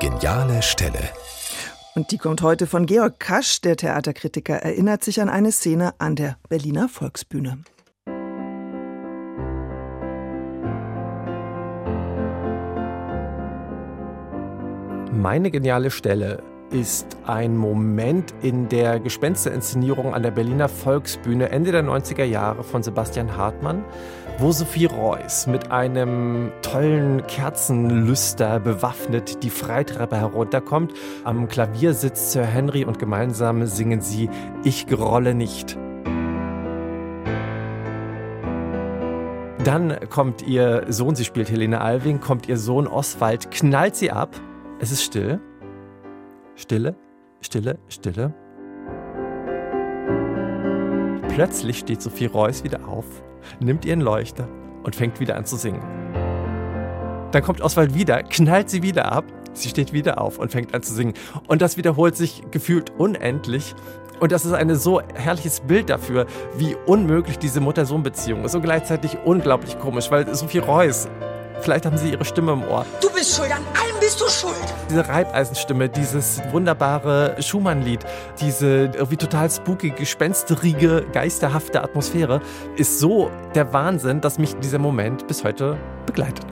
geniale Stelle. Und die kommt heute von Georg Kasch. Der Theaterkritiker erinnert sich an eine Szene an der Berliner Volksbühne. Meine geniale Stelle ist ein Moment in der Gespensterinszenierung an der Berliner Volksbühne Ende der 90er Jahre von Sebastian Hartmann, wo Sophie Reuss mit einem tollen Kerzenlüster bewaffnet die Freitreppe herunterkommt. Am Klavier sitzt Sir Henry und gemeinsam singen sie Ich gerolle nicht. Dann kommt ihr Sohn, sie spielt Helene Alving, kommt ihr Sohn Oswald, knallt sie ab. Es ist still. Stille, Stille, Stille. Plötzlich steht Sophie Reuss wieder auf, nimmt ihren Leuchter und fängt wieder an zu singen. Dann kommt Oswald wieder, knallt sie wieder ab, sie steht wieder auf und fängt an zu singen. Und das wiederholt sich gefühlt unendlich. Und das ist ein so herrliches Bild dafür, wie unmöglich diese Mutter-Sohn-Beziehung ist und gleichzeitig unglaublich komisch, weil Sophie Reuss Vielleicht haben sie ihre Stimme im Ohr. Du bist schuld, an allem bist du schuld. Diese Reibeisenstimme, dieses wunderbare Schumann-Lied, diese irgendwie total spooky, gespensterige, geisterhafte Atmosphäre ist so der Wahnsinn, dass mich dieser Moment bis heute begleitet.